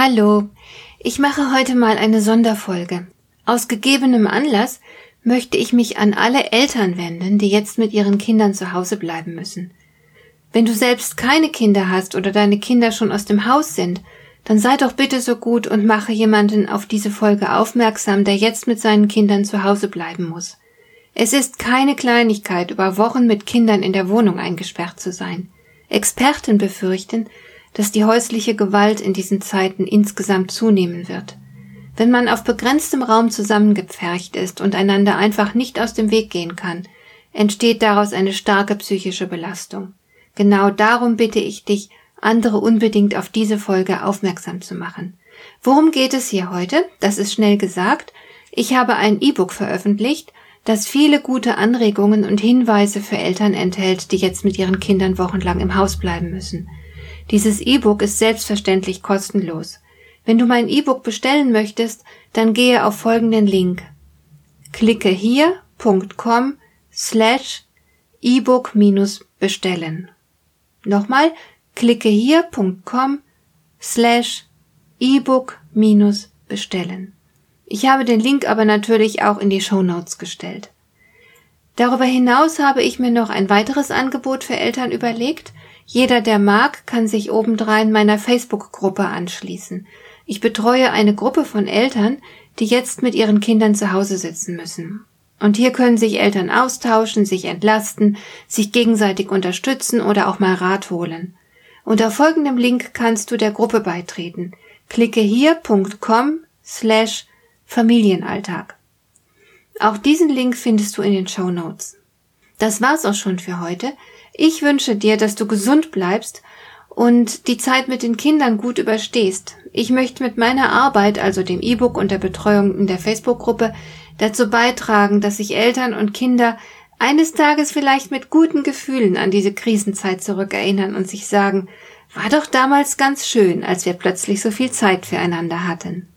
Hallo, ich mache heute mal eine Sonderfolge. Aus gegebenem Anlass möchte ich mich an alle Eltern wenden, die jetzt mit ihren Kindern zu Hause bleiben müssen. Wenn du selbst keine Kinder hast oder deine Kinder schon aus dem Haus sind, dann sei doch bitte so gut und mache jemanden auf diese Folge aufmerksam, der jetzt mit seinen Kindern zu Hause bleiben muss. Es ist keine Kleinigkeit, über Wochen mit Kindern in der Wohnung eingesperrt zu sein. Experten befürchten, dass die häusliche Gewalt in diesen Zeiten insgesamt zunehmen wird. Wenn man auf begrenztem Raum zusammengepfercht ist und einander einfach nicht aus dem Weg gehen kann, entsteht daraus eine starke psychische Belastung. Genau darum bitte ich dich, andere unbedingt auf diese Folge aufmerksam zu machen. Worum geht es hier heute? Das ist schnell gesagt. Ich habe ein E-Book veröffentlicht, das viele gute Anregungen und Hinweise für Eltern enthält, die jetzt mit ihren Kindern wochenlang im Haus bleiben müssen. Dieses E-Book ist selbstverständlich kostenlos. Wenn du mein E-Book bestellen möchtest, dann gehe auf folgenden Link. Klicke hier.com slash E-Book minus bestellen. Nochmal, klicke hier.com slash E-Book minus bestellen. Ich habe den Link aber natürlich auch in die Show Notes gestellt. Darüber hinaus habe ich mir noch ein weiteres Angebot für Eltern überlegt, jeder, der mag, kann sich obendrein meiner Facebook-Gruppe anschließen. Ich betreue eine Gruppe von Eltern, die jetzt mit ihren Kindern zu Hause sitzen müssen. Und hier können sich Eltern austauschen, sich entlasten, sich gegenseitig unterstützen oder auch mal Rat holen. Unter folgendem Link kannst du der Gruppe beitreten. Klicke hier.com slash Familienalltag. Auch diesen Link findest du in den Show Notes. Das war's auch schon für heute. Ich wünsche dir, dass du gesund bleibst und die Zeit mit den Kindern gut überstehst. Ich möchte mit meiner Arbeit, also dem E-Book und der Betreuung in der Facebook-Gruppe, dazu beitragen, dass sich Eltern und Kinder eines Tages vielleicht mit guten Gefühlen an diese Krisenzeit zurückerinnern und sich sagen, war doch damals ganz schön, als wir plötzlich so viel Zeit füreinander hatten.